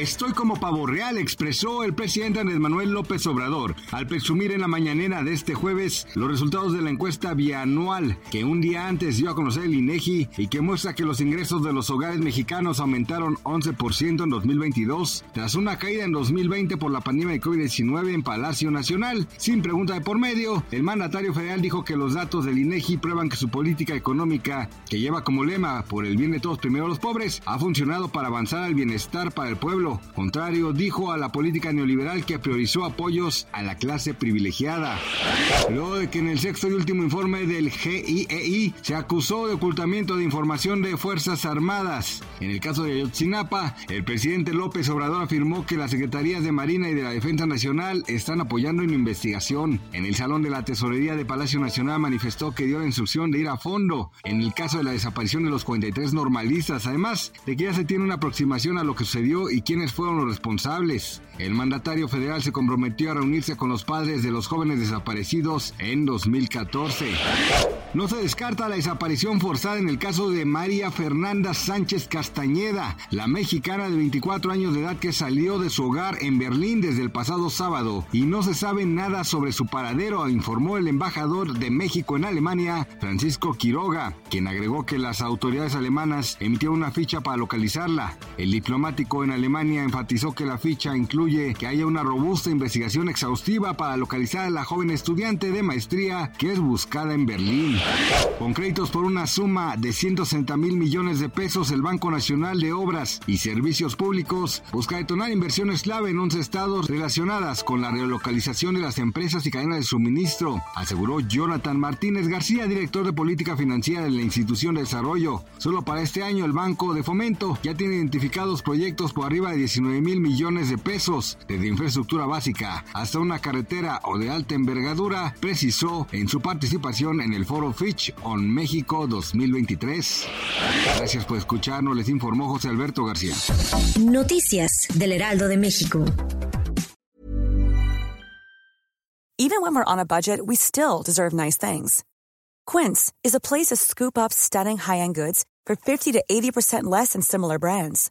Estoy como pavo real, expresó el presidente Andrés Manuel López Obrador al presumir en la mañanera de este jueves los resultados de la encuesta bianual que un día antes dio a conocer el INEGI y que muestra que los ingresos de los hogares mexicanos aumentaron 11% en 2022 tras una caída en 2020 por la pandemia de COVID-19 en Palacio Nacional. Sin pregunta de por medio, el mandatario federal dijo que los datos del INEGI prueban que su política económica, que lleva como lema por el bien de todos primero los pobres, ha funcionado para avanzar al bienestar para el pueblo Contrario, dijo a la política neoliberal que priorizó apoyos a la clase privilegiada. Luego de que en el sexto y último informe del GIEI se acusó de ocultamiento de información de Fuerzas Armadas. En el caso de Ayotzinapa, el presidente López Obrador afirmó que las secretarías de Marina y de la Defensa Nacional están apoyando en la investigación. En el salón de la Tesorería de Palacio Nacional manifestó que dio la instrucción de ir a fondo en el caso de la desaparición de los 43 normalistas, además de que ya se tiene una aproximación a lo que sucedió y quiénes fueron los responsables. El mandatario federal se comprometió a reunirse con los padres de los jóvenes desaparecidos en 2014. No se descarta la desaparición forzada en el caso de María Fernanda Sánchez Castañeda, la mexicana de 24 años de edad que salió de su hogar en Berlín desde el pasado sábado y no se sabe nada sobre su paradero, informó el embajador de México en Alemania, Francisco Quiroga, quien agregó que las autoridades alemanas emitieron una ficha para localizarla. El diplomático en Alemania enfatizó que la ficha incluye que haya una robusta investigación exhaustiva para localizar a la joven estudiante de maestría que es buscada en Berlín. Con créditos por una suma de 160 mil millones de pesos, el Banco Nacional de Obras y Servicios Públicos busca detonar inversiones clave en 11 estados relacionadas con la relocalización de las empresas y cadenas de suministro, aseguró Jonathan Martínez García, director de política financiera de la institución de desarrollo. Solo para este año el Banco de Fomento ya tiene identificados proyectos por arriba de 19 mil millones de pesos, desde infraestructura básica hasta una carretera o de alta envergadura, precisó en su participación en el foro Fitch on México 2023. Gracias por escucharnos, les informó José Alberto García. Noticias del Heraldo de México. Even when we're on a budget, we still deserve nice things. Quince is a place to scoop up stunning high-end goods for 50 to 80% less than similar brands.